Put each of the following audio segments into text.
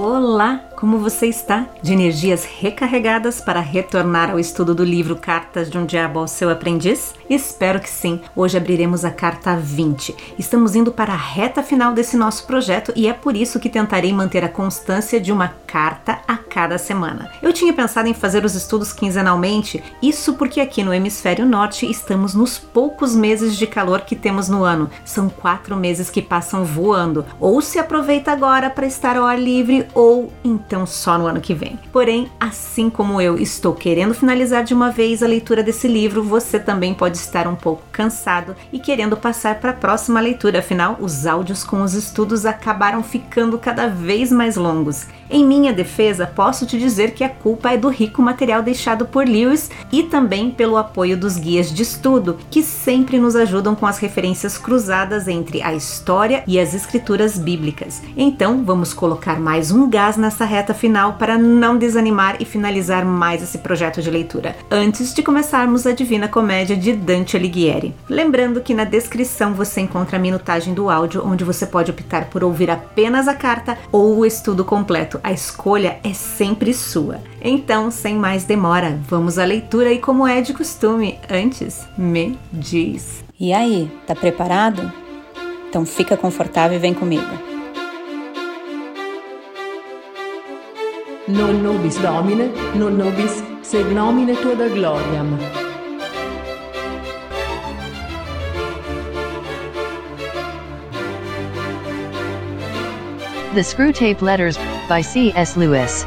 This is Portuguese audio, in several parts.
Olá, como você está? De energias recarregadas para retornar ao estudo do livro Cartas de um Diabo ao Seu Aprendiz? Espero que sim. Hoje abriremos a carta 20. Estamos indo para a reta final desse nosso projeto e é por isso que tentarei manter a constância de uma carta a cada semana. Eu tinha pensado em fazer os estudos quinzenalmente, isso porque aqui no hemisfério norte estamos nos poucos meses de calor que temos no ano. São quatro meses que passam voando. Ou se aproveita agora para estar ao ar livre ou então só no ano que vem. Porém, assim como eu estou querendo finalizar de uma vez a leitura desse livro, você também pode estar um pouco cansado e querendo passar para a próxima leitura, afinal, os áudios com os estudos acabaram ficando cada vez mais longos. Em minha defesa, posso te dizer que a culpa é do rico material deixado por Lewis e também pelo apoio dos guias de estudo, que sempre nos ajudam com as referências cruzadas entre a história e as escrituras bíblicas. Então, vamos colocar mais um gás nessa reta final para não desanimar e finalizar mais esse projeto de leitura, antes de começarmos a Divina Comédia de Dante Alighieri. Lembrando que na descrição você encontra a minutagem do áudio, onde você pode optar por ouvir apenas a carta ou o estudo completo a escolha é sempre sua. Então, sem mais demora, vamos à leitura e, como é de costume, antes, me diz. E aí, tá preparado? Então fica confortável e vem comigo. Non nobis domine, non nobis sed nomine tua da gloriam. The Screwtape Letters by C.S. Lewis.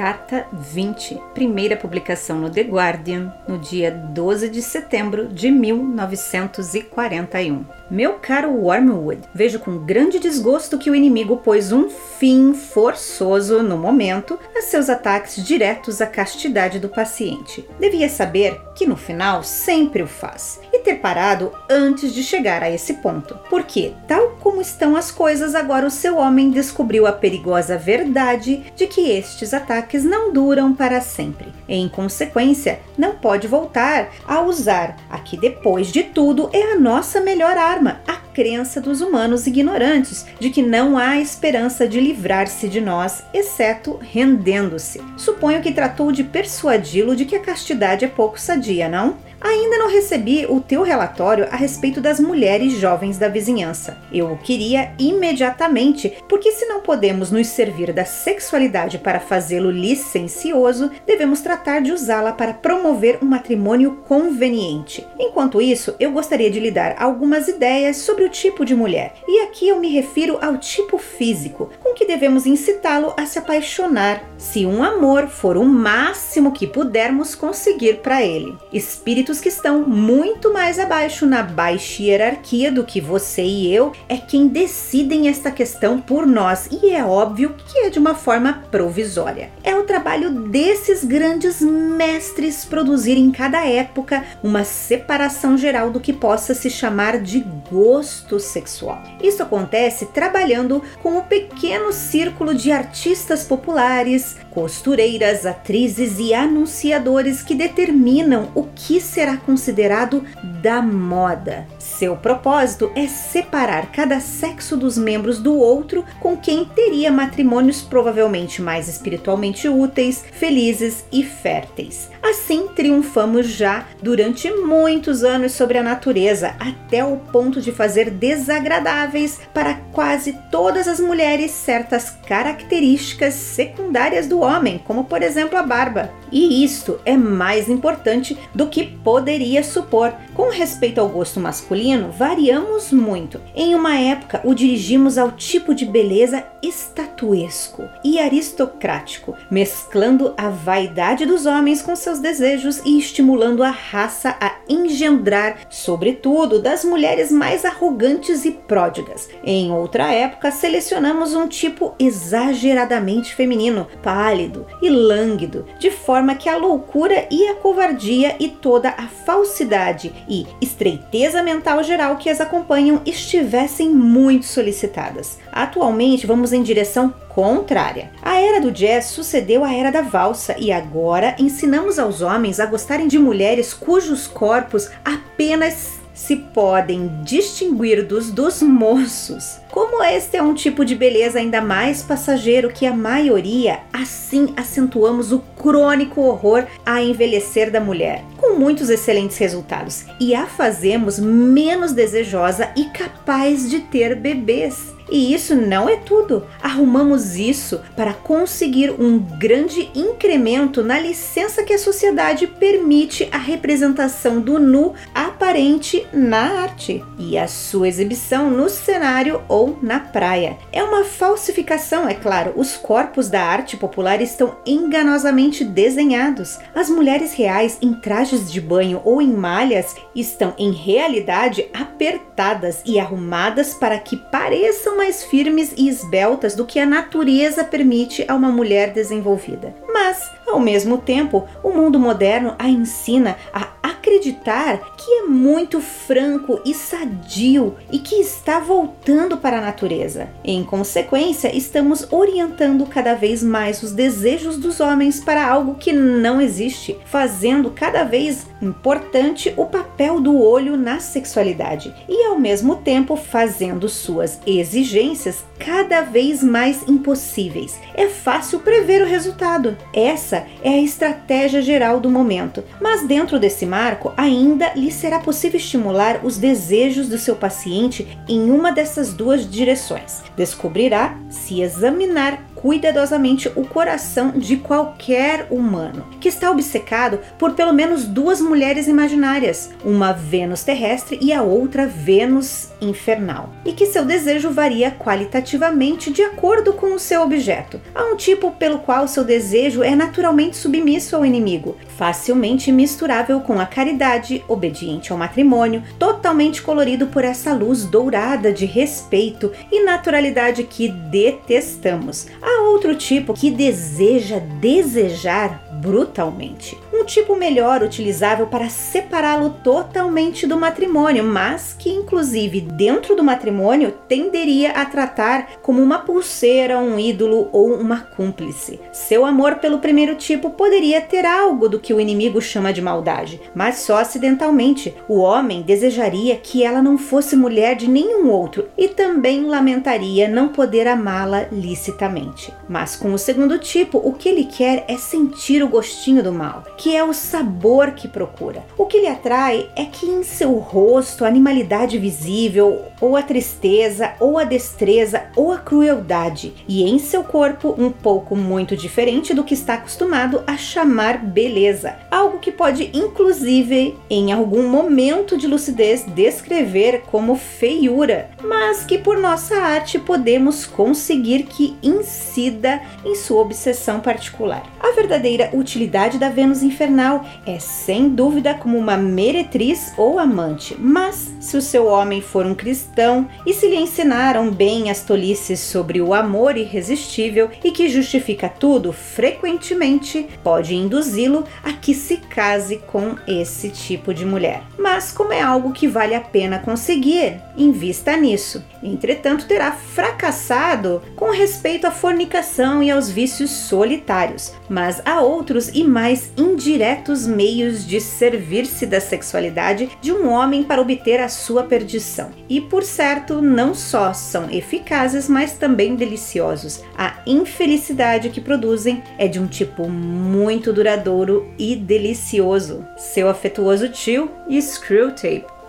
Carta 20, primeira publicação no The Guardian, no dia 12 de setembro de 1941. Meu caro Wormwood, vejo com grande desgosto que o inimigo pôs um fim forçoso, no momento, a seus ataques diretos à castidade do paciente. Devia saber que no final sempre o faz, e ter parado antes de chegar a esse ponto. Porque, tal como estão as coisas, agora o seu homem descobriu a perigosa verdade de que estes ataques não duram para sempre. Em consequência, não pode voltar a usar a que, depois de tudo, é a nossa melhor arma, a crença dos humanos ignorantes de que não há esperança de livrar-se de nós, exceto rendendo-se. Suponho que tratou de persuadi-lo de que a castidade é pouco sadia, não? Ainda não recebi o teu relatório a respeito das mulheres jovens da vizinhança. Eu o queria imediatamente, porque se não podemos nos servir da sexualidade para fazê-lo licencioso, devemos tratar de usá-la para promover um matrimônio conveniente. Enquanto isso, eu gostaria de lhe dar algumas ideias sobre o tipo de mulher. E aqui eu me refiro ao tipo físico, com que devemos incitá-lo a se apaixonar, se um amor for o máximo que pudermos conseguir para ele. Espírito espíritos que estão muito mais abaixo na baixa hierarquia do que você e eu é quem decidem esta questão por nós e é óbvio que é de uma forma provisória. É o trabalho desses grandes mestres produzir em cada época uma separação geral do que possa se chamar de gosto sexual. Isso acontece trabalhando com o pequeno círculo de artistas populares, costureiras, atrizes e anunciadores que determinam o que será considerado da moda. Seu propósito é separar cada sexo dos membros do outro com quem teria matrimônios provavelmente mais espiritualmente úteis, felizes e férteis. Assim triunfamos já durante muitos anos sobre a natureza, até o ponto de fazer desagradáveis para quase todas as mulheres certas características secundárias do homem, como por exemplo a barba. E isto é mais importante do que poderia supor. Com respeito ao gosto masculino, variamos muito. Em uma época, o dirigimos ao tipo de beleza estatuesco e aristocrático, mesclando a vaidade dos homens com seus desejos e estimulando a raça a engendrar, sobretudo, das mulheres mais arrogantes e pródigas. Em outra época, selecionamos um tipo exageradamente feminino, pálido e lânguido, de forma que a loucura e a covardia e toda a falsidade e estreiteza mental geral que as acompanham estivessem muito solicitadas. Atualmente, vamos em direção contrária. A era do jazz sucedeu à era da valsa e agora ensinamos aos homens a gostarem de mulheres cujos corpos apenas se podem distinguir dos dos moços. Como este é um tipo de beleza ainda mais passageiro que a maioria, assim acentuamos o crônico horror a envelhecer da mulher, com muitos excelentes resultados, e a fazemos menos desejosa e capaz de ter bebês. E isso não é tudo. Arrumamos isso para conseguir um grande incremento na licença que a sociedade permite a representação do nu aparente na arte e a sua exibição no cenário ou na praia. É uma falsificação, é claro. Os corpos da arte popular estão enganosamente desenhados. As mulheres reais em trajes de banho ou em malhas estão em realidade apertadas e arrumadas para que pareçam mais firmes e esbeltas do que a natureza permite a uma mulher desenvolvida. Mas, ao mesmo tempo, o mundo moderno a ensina a acreditar que é muito franco e sadio e que está voltando para a natureza. Em consequência, estamos orientando cada vez mais os desejos dos homens para algo que não existe, fazendo cada vez importante o papel do olho na sexualidade e, ao mesmo tempo, fazendo suas exigências cada vez mais impossíveis. É fácil prever o resultado. Essa é a estratégia geral do momento, mas dentro desse marco ainda lhe será possível estimular os desejos do seu paciente em uma dessas duas direções. Descobrirá se examinar cuidadosamente o coração de qualquer humano que está obcecado por pelo menos duas mulheres imaginárias, uma Vênus terrestre e a outra Vênus infernal, e que seu desejo varia qualitativamente de acordo com o seu objeto. Há um tipo pelo qual seu desejo é naturalmente submisso ao inimigo, facilmente misturável com a caridade, obediente ao matrimônio, totalmente colorido por essa luz dourada de respeito e naturalidade que detestamos. Há outro tipo que deseja desejar brutalmente. Um tipo melhor utilizável para separá-lo totalmente do matrimônio, mas que, inclusive, dentro do matrimônio, tenderia a tratar como uma pulseira, um ídolo ou uma cúmplice. Seu amor pelo primeiro tipo poderia ter algo do que o inimigo chama de maldade, mas só acidentalmente. O homem desejaria que ela não fosse mulher de nenhum outro e também lamentaria não poder amá-la licitamente. Mas com o segundo tipo, o que ele quer é sentir o gostinho do mal, que é o sabor que procura. O que lhe atrai é que em seu rosto a animalidade visível, ou a tristeza, ou a destreza, ou a crueldade, e em seu corpo um pouco muito diferente do que está acostumado a chamar beleza, algo que pode inclusive em algum momento de lucidez descrever como feiura, mas que por nossa arte podemos conseguir que incida em sua obsessão particular. A verdadeira utilidade da Vênus infernal é sem dúvida como uma meretriz ou amante, mas se o seu homem for um cristão e se lhe ensinaram bem as tolices sobre o amor irresistível e que justifica tudo, frequentemente pode induzi-lo a que se case com esse tipo de mulher. Mas como é algo que vale a pena conseguir, invista nisso. Entretanto, terá fracassado com respeito à fornicação e aos vícios solitários, mas há outros e mais indiretos meios de servir-se da sexualidade de um homem para obter a sua perdição. E por certo, não só são eficazes, mas também deliciosos. A infelicidade que produzem é de um tipo muito duradouro e delicioso. Seu afetuoso tio Screwtape.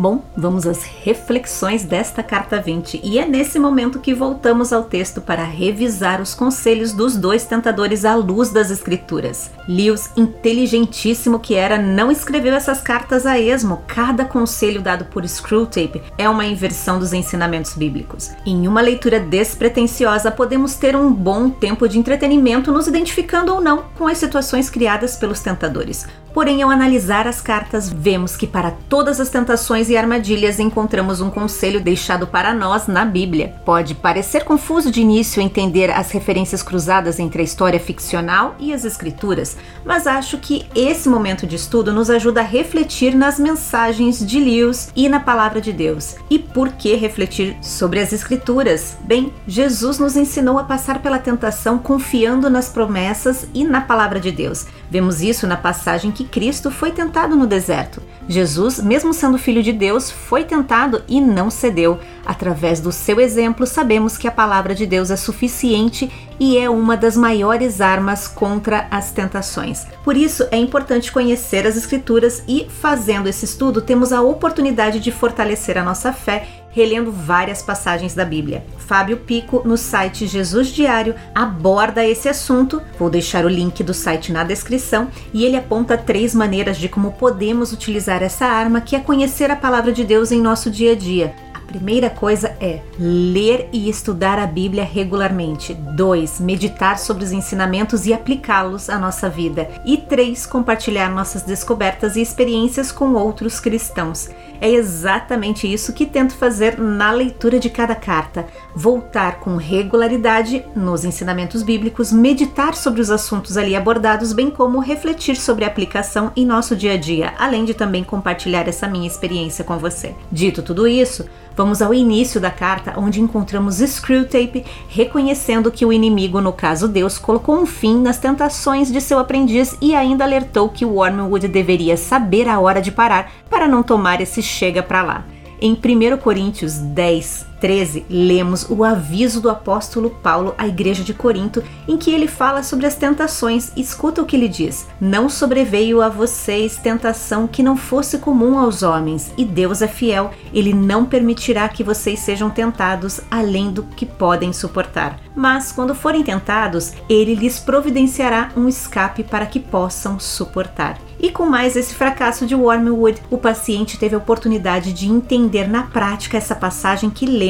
Bom, vamos às reflexões desta carta 20 e é nesse momento que voltamos ao texto para revisar os conselhos dos dois tentadores à luz das escrituras. Lewis, inteligentíssimo que era, não escreveu essas cartas a esmo. Cada conselho dado por Screwtape é uma inversão dos ensinamentos bíblicos. Em uma leitura despretensiosa, podemos ter um bom tempo de entretenimento nos identificando ou não com as situações criadas pelos tentadores. Porém, ao analisar as cartas, vemos que para todas as tentações e armadilhas encontramos um conselho deixado para nós na Bíblia. Pode parecer confuso de início entender as referências cruzadas entre a história ficcional e as escrituras, mas acho que esse momento de estudo nos ajuda a refletir nas mensagens de Lewis e na palavra de Deus. E por que refletir sobre as escrituras? Bem, Jesus nos ensinou a passar pela tentação confiando nas promessas e na palavra de Deus. Vemos isso na passagem que que Cristo foi tentado no deserto. Jesus, mesmo sendo filho de Deus, foi tentado e não cedeu. Através do seu exemplo, sabemos que a palavra de Deus é suficiente e é uma das maiores armas contra as tentações. Por isso, é importante conhecer as Escrituras e, fazendo esse estudo, temos a oportunidade de fortalecer a nossa fé relendo várias passagens da Bíblia. Fábio Pico, no site Jesus Diário, aborda esse assunto. Vou deixar o link do site na descrição e ele aponta três maneiras de como podemos utilizar essa arma, que é conhecer a palavra de Deus em nosso dia a dia. Primeira coisa é ler e estudar a Bíblia regularmente. 2. Meditar sobre os ensinamentos e aplicá-los à nossa vida. E 3. Compartilhar nossas descobertas e experiências com outros cristãos. É exatamente isso que tento fazer na leitura de cada carta. Voltar com regularidade nos ensinamentos bíblicos, meditar sobre os assuntos ali abordados, bem como refletir sobre a aplicação em nosso dia a dia, além de também compartilhar essa minha experiência com você. Dito tudo isso, Vamos ao início da carta, onde encontramos Screwtape reconhecendo que o inimigo, no caso Deus, colocou um fim nas tentações de seu aprendiz e ainda alertou que Wormwood deveria saber a hora de parar para não tomar esse chega para lá. Em 1 Coríntios 10, 13, lemos o aviso do apóstolo Paulo à igreja de Corinto, em que ele fala sobre as tentações. Escuta o que ele diz: Não sobreveio a vocês tentação que não fosse comum aos homens, e Deus é fiel, ele não permitirá que vocês sejam tentados além do que podem suportar. Mas quando forem tentados, ele lhes providenciará um escape para que possam suportar. E com mais esse fracasso de Wormwood, o paciente teve a oportunidade de entender na prática essa passagem que lemos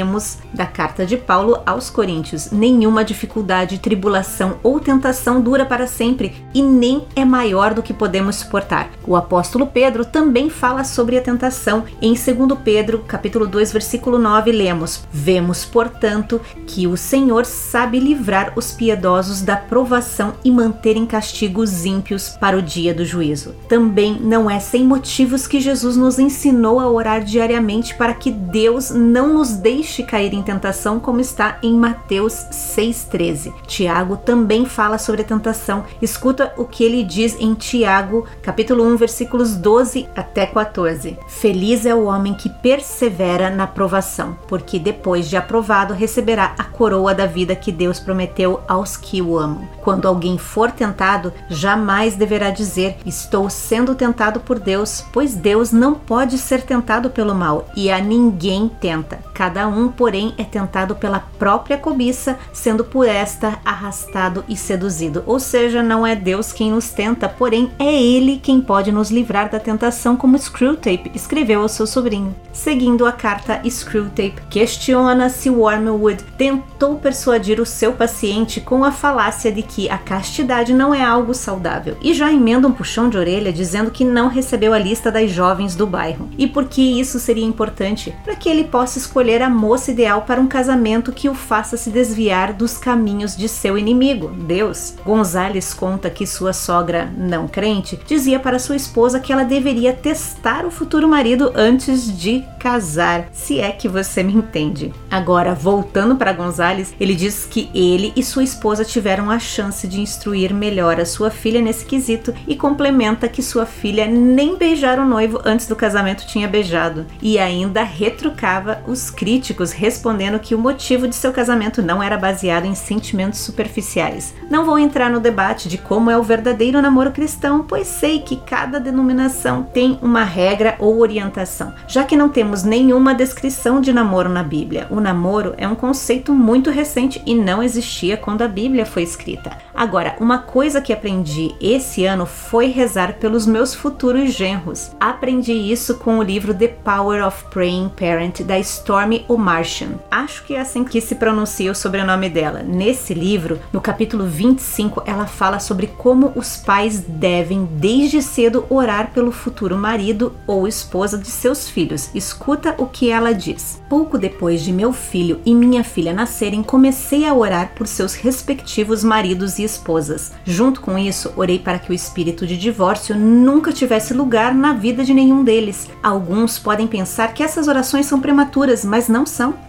da carta de Paulo aos Coríntios. Nenhuma dificuldade, tribulação ou tentação dura para sempre e nem é maior do que podemos suportar. O apóstolo Pedro também fala sobre a tentação. Em 2 Pedro, capítulo 2, versículo 9, lemos: "Vemos, portanto, que o Senhor sabe livrar os piedosos da provação e manter em castigo os ímpios para o dia do juízo." Também não é sem motivos que Jesus nos ensinou a orar diariamente para que Deus não nos deixe cair em tentação, como está em Mateus 6,13. Tiago também fala sobre a tentação. Escuta o que ele diz em Tiago, capítulo 1, versículos 12 até 14. Feliz é o homem que persevera na provação, porque depois de aprovado receberá a coroa da vida que Deus prometeu aos que o amam. Quando alguém for tentado, jamais deverá dizer: Estou sendo tentado por Deus, pois Deus não pode ser tentado pelo mal e a ninguém tenta. Cada um, porém, é tentado pela própria cobiça, sendo por esta arrastado e seduzido. Ou seja, não é Deus quem nos tenta, porém é Ele quem pode nos livrar da tentação, como Screwtape escreveu ao seu sobrinho. Seguindo a carta Screwtape, questiona se Wormwood tentou persuadir o seu paciente com a falácia de que a castidade não é algo saudável e já emenda um puxão de orelha dizendo que não recebeu a lista das jovens do bairro. E por que isso seria importante? Para que ele possa escolher a moça ideal para um casamento que o faça se desviar dos caminhos de seu inimigo, Deus. Gonzales conta que sua sogra, não crente, dizia para sua esposa que ela deveria testar o futuro marido antes de casar, se é que você me entende. Agora, voltando para Gonzales, ele diz que ele e sua esposa tiveram a chance de instruir melhor a sua filha nesse quesito e complementa que sua filha nem beijar o noivo antes do casamento tinha beijado e ainda retrucava os críticos, respondendo que o motivo de seu casamento não era baseado em sentimentos superficiais. Não vou entrar no debate de como é o verdadeiro namoro cristão, pois sei que cada denominação tem uma regra ou orientação, já que não temos nenhuma descrição de namoro na Bíblia. O namoro é um conceito muito recente e não existia quando a Bíblia foi escrita. Agora, uma coisa que aprendi esse ano foi rezar pelos meus futuros genros. Aprendi isso com o livro The Power of Praying Parent da Stormy O'Martian. Acho que é assim que se pronuncia o sobrenome dela. Nesse livro, no capítulo 25, ela fala sobre como os pais devem desde cedo orar pelo futuro marido ou esposa de seus filhos. Escuta o que ela diz. Pouco depois de meu filho e minha filha nascerem, comecei a orar por seus respectivos maridos e esposas. Junto com isso, orei para que o espírito de divórcio nunca tivesse lugar na vida de nenhum deles. Alguns podem pensar que essas orações são prematuras, mas não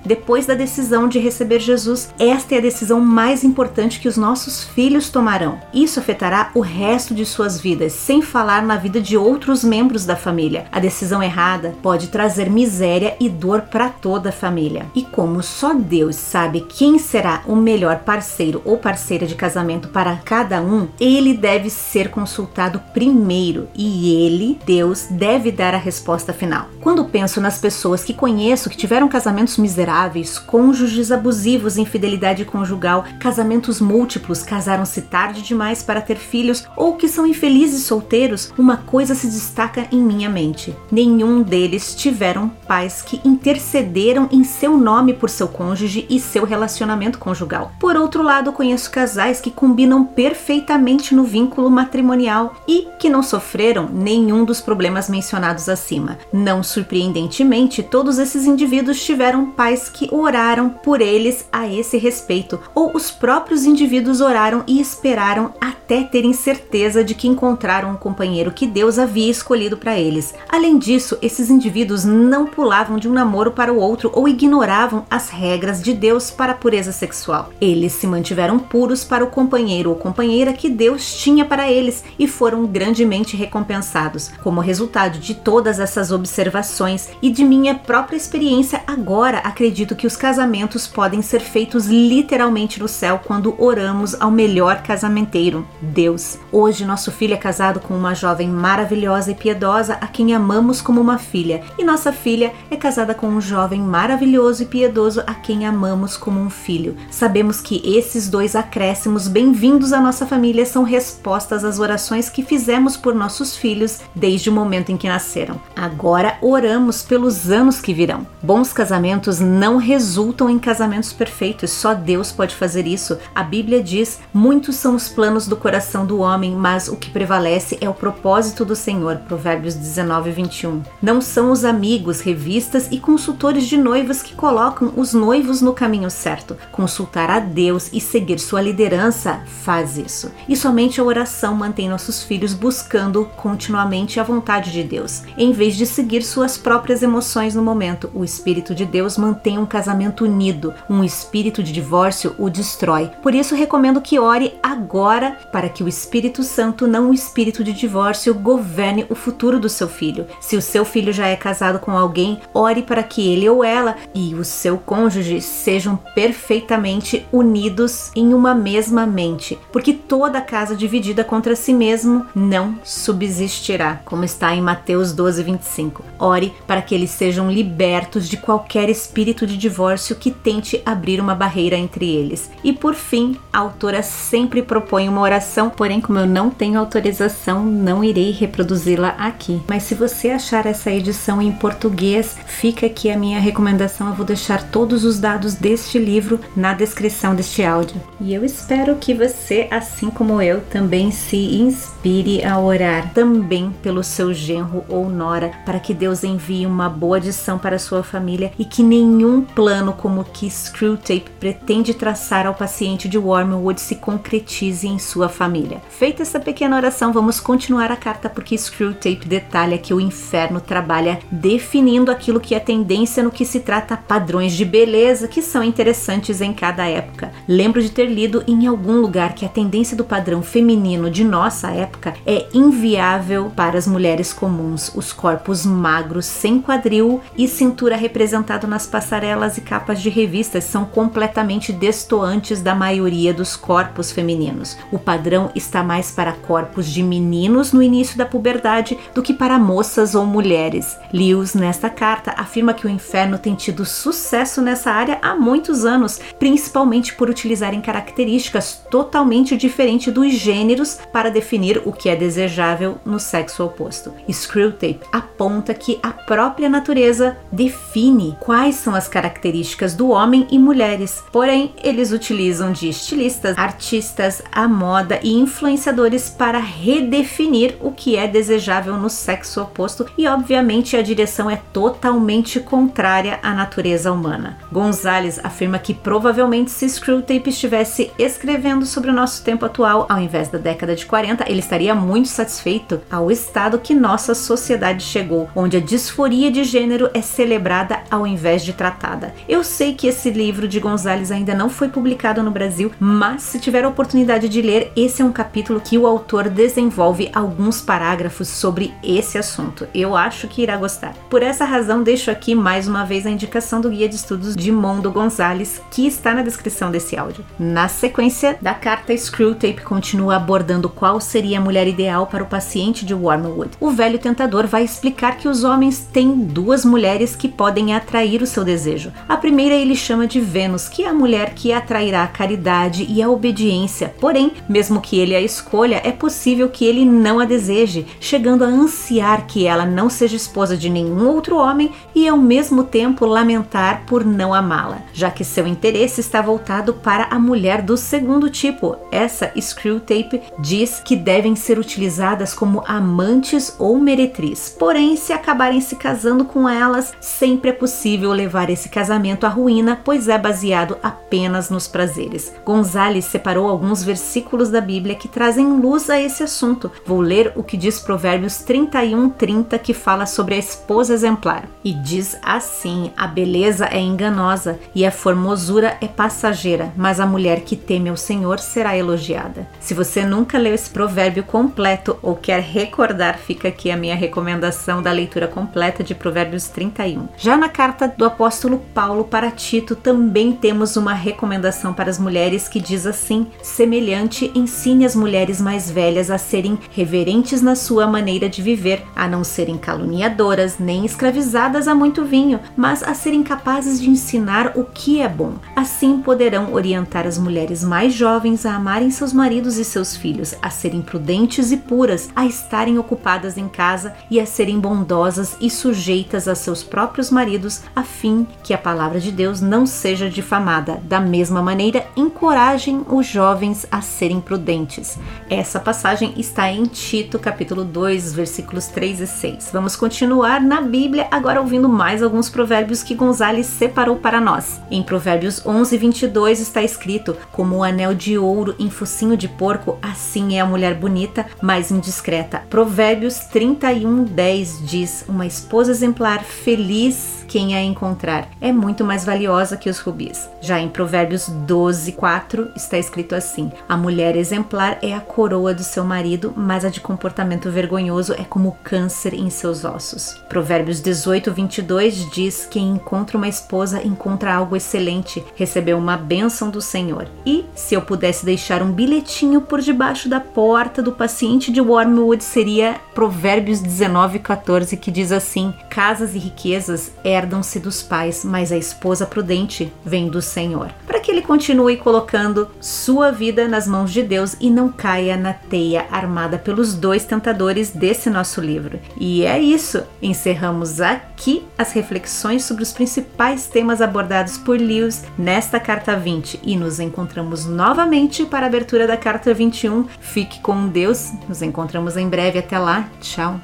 Depois da decisão de receber Jesus, esta é a decisão mais importante que os nossos filhos tomarão. Isso afetará o resto de suas vidas, sem falar na vida de outros membros da família. A decisão errada pode trazer miséria e dor para toda a família. E como só Deus sabe quem será o melhor parceiro ou parceira de casamento para cada um, ele deve ser consultado primeiro e ele, Deus, deve dar a resposta final. Quando penso nas pessoas que conheço que tiveram casamentos miseráveis, cônjuges abusivos, infidelidade conjugal, casamentos múltiplos, casaram-se tarde demais para ter filhos ou que são infelizes solteiros, uma coisa se destaca em minha mente. Nenhum deles tiveram pais que intercederam em seu nome por seu cônjuge e seu relacionamento conjugal. Por outro lado, conheço casais que combinam perfeitamente no vínculo matrimonial e que não sofreram nenhum dos problemas mencionados acima. Não surpreendentemente, todos esses indivíduos tiveram pais que oraram por eles a esse respeito, ou os próprios indivíduos oraram e esperaram até terem certeza de que encontraram um companheiro que Deus havia escolhido para eles. Além disso, esses indivíduos não pulavam de um namoro para o outro ou ignoravam as regras de Deus para a pureza sexual. Eles se mantiveram puros para o companheiro ou companheira que Deus tinha para eles e foram grandemente recompensados. Como resultado de todas essas observações e de minha própria experiência, agora acredito que os casamentos podem ser feitos literalmente no céu quando oramos ao melhor casamenteiro, Deus. Hoje, nosso filho é casado com uma jovem maravilhosa e piedosa a quem amamos como uma filha, e nossa filha é casada com um jovem maravilhoso e piedoso a quem amamos como um filho. Sabemos que esses dois acréscimos bem-vindos à nossa família são respostas às orações que fizemos por nossos filhos desde o momento em que nasceram. Agora oramos pelos anos que virão. Bons casamentos não resultam em casamentos perfeitos, só Deus pode fazer isso. A Bíblia diz: muitos são os planos do coração do homem, mas o que prevalece é o propósito do Senhor. Provérbios 19, 21. Não são os amigos, revistas e consultores de noivas que colocam os noivos no caminho certo. Consultar a Deus e seguir sua liderança faz isso. E somente a oração mantém nossos filhos buscando continuamente a vontade de Deus. Em vez de seguir suas próprias emoções no momento, o Espírito de Deus mantém um casamento unido. Um espírito de divórcio o destrói. Por isso recomendo que ore agora para que o Espírito Santo, não o espírito de divórcio, governe o futuro do seu filho. Se o seu filho já é casado com alguém, ore para que ele ou ela e o seu cônjuge sejam perfeitamente unidos em uma mesma mente, porque toda casa dividida contra si mesmo não subsistirá, como está em Mateus 12, 25. Ore para que eles sejam libertos de qualquer espírito de divórcio que tente abrir uma barreira entre eles. E por fim, a autora sempre propõe uma oração, porém, como eu não tenho autorização, não irei reproduzi-la aqui. Mas se você achar essa edição em português, fica aqui a minha recomendação. Eu vou deixar todos os dados deste livro na descrição deste áudio. E eu espero que você, assim como eu, também se inspire a orar também pelo seu genro ou nora, para que Deus envie uma boa adição para sua família e que nenhum plano como o que Screwtape pretende traçar ao paciente de Wormwood se concretize em sua família. Feita essa pequena oração, vamos continuar a carta porque Screwtape detalha que o inferno trabalha definindo aquilo que é tendência no que se trata padrões de beleza que são interessantes em cada época. Lembro de ter lido em algum lugar que a tendência do padrão feminino de nossa época é inviável para as mulheres comuns, os corpos magros sem quadril e cintura representado nas passarelas e capas de revistas são completamente destoantes da maioria dos corpos femininos. O padrão está mais para corpos de meninos no início da puberdade do que para moças ou mulheres. Lewis, nesta carta, afirma que o inferno tem tido sucesso nessa área há muitos anos, principalmente por utilizarem características totalmente diferentes dos gêneros para definir o que é desejável no sexo oposto. Screwtape aponta que a própria natureza define quais são as características do homem e mulheres. Porém, eles utilizam de estilistas, artistas, a moda e influenciadores para redefinir o que é desejável no sexo oposto e, obviamente, a direção é totalmente contrária à natureza humana. Gonzalez afirma que provavelmente se Screwtape estivesse escrevendo sobre o nosso tempo atual, ao invés da década de 40, ele estaria muito satisfeito ao estado que nossa sociedade chegou, onde a disforia de gênero é celebrada ao invés de tratada. Eu sei que esse livro de Gonzalez ainda não foi publicado no Brasil, mas se tiver a oportunidade de ler, esse é um capítulo que o autor desenvolve alguns parágrafos sobre esse assunto. Eu acho que irá gostar. Por essa razão, deixo aqui mais uma vez a indicação do guia de estudos de Mondo Gonzalez, que está na descrição desse áudio. Na sequência da carta, Screwtape continua abordando qual seria a mulher ideal para o paciente de Wormwood. O velho tentador vai explicar que os homens têm duas mulheres que podem atrair o seu desejo. A primeira ele chama de Vênus, que é a mulher que atrairá a caridade e a obediência. Porém, mesmo que ele a escolha, é possível que ele não a deseje, chegando a ansiar que ela não seja esposa de nenhum outro homem e ao mesmo tempo lamentar por não amá-la, já que seu interesse está voltado para a mulher do segundo tipo. Essa Screwtape diz que devem ser utilizadas como amantes ou meretriz. Porém, se acabarem se casando com elas, sempre é possível levar esse casamento à ruína, pois é baseado apenas nos prazeres. Gonzales separou alguns versículos da Bíblia que trazem luz a esse assunto. Vou ler o que diz Provérbios 31:30 que fala sobre a esposa exemplar. E diz assim: A beleza é enganosa e a formosura é passageira, mas a mulher que teme ao Senhor será elogiada. Se você nunca leu esse provérbio completo ou quer recordar, fica aqui a minha recomendação da leitura completa de Provérbios 31. Já na carta do apóstolo Paulo para Tito, também temos uma recomendação para as mulheres que diz assim: semelhante, ensine as mulheres mais velhas a serem reverentes na sua maneira de viver, a não serem caluniadoras nem escravizadas a muito vinho, mas a serem capazes de ensinar o que é bom. Assim poderão orientar as mulheres mais jovens a amarem seus maridos e seus filhos, a serem prudentes e puras, a estarem ocupadas em casa e a serem bondosas e sujeitas a seus próprios maridos, a fim que a palavra de Deus não seja difamada. Da mesma maneira, encorajem os jovens a serem prudentes. Essa passagem está em Tito, capítulo 2, versículos 3 e 6. Vamos continuar na Bíblia, agora ouvindo mais alguns provérbios que Gonzales separou para nós. Em Provérbios 11, 22 está escrito: Como o anel de ouro em focinho de porco, assim é a mulher bonita, mas indiscreta. Provérbios 31, 10 diz: Uma esposa exemplar, feliz quem a encontrar é muito mais valiosa que os rubis. Já em Provérbios 12, 4 está escrito assim: A mulher exemplar é a coroa do seu marido, mas a de comportamento vergonhoso é como câncer em seus ossos. Provérbios 18, 22 diz: Quem encontra uma esposa encontra algo excelente, recebeu uma bênção do Senhor. E se eu pudesse deixar um bilhetinho por debaixo da porta do paciente de Wormwood, seria Provérbios 19, 14, que diz assim: Casas e riquezas é herdam-se dos pais, mas a esposa prudente vem do Senhor. Para que ele continue colocando sua vida nas mãos de Deus e não caia na teia armada pelos dois tentadores desse nosso livro. E é isso. Encerramos aqui as reflexões sobre os principais temas abordados por Lewis nesta carta 20 e nos encontramos novamente para a abertura da carta 21. Fique com Deus. Nos encontramos em breve. Até lá. Tchau.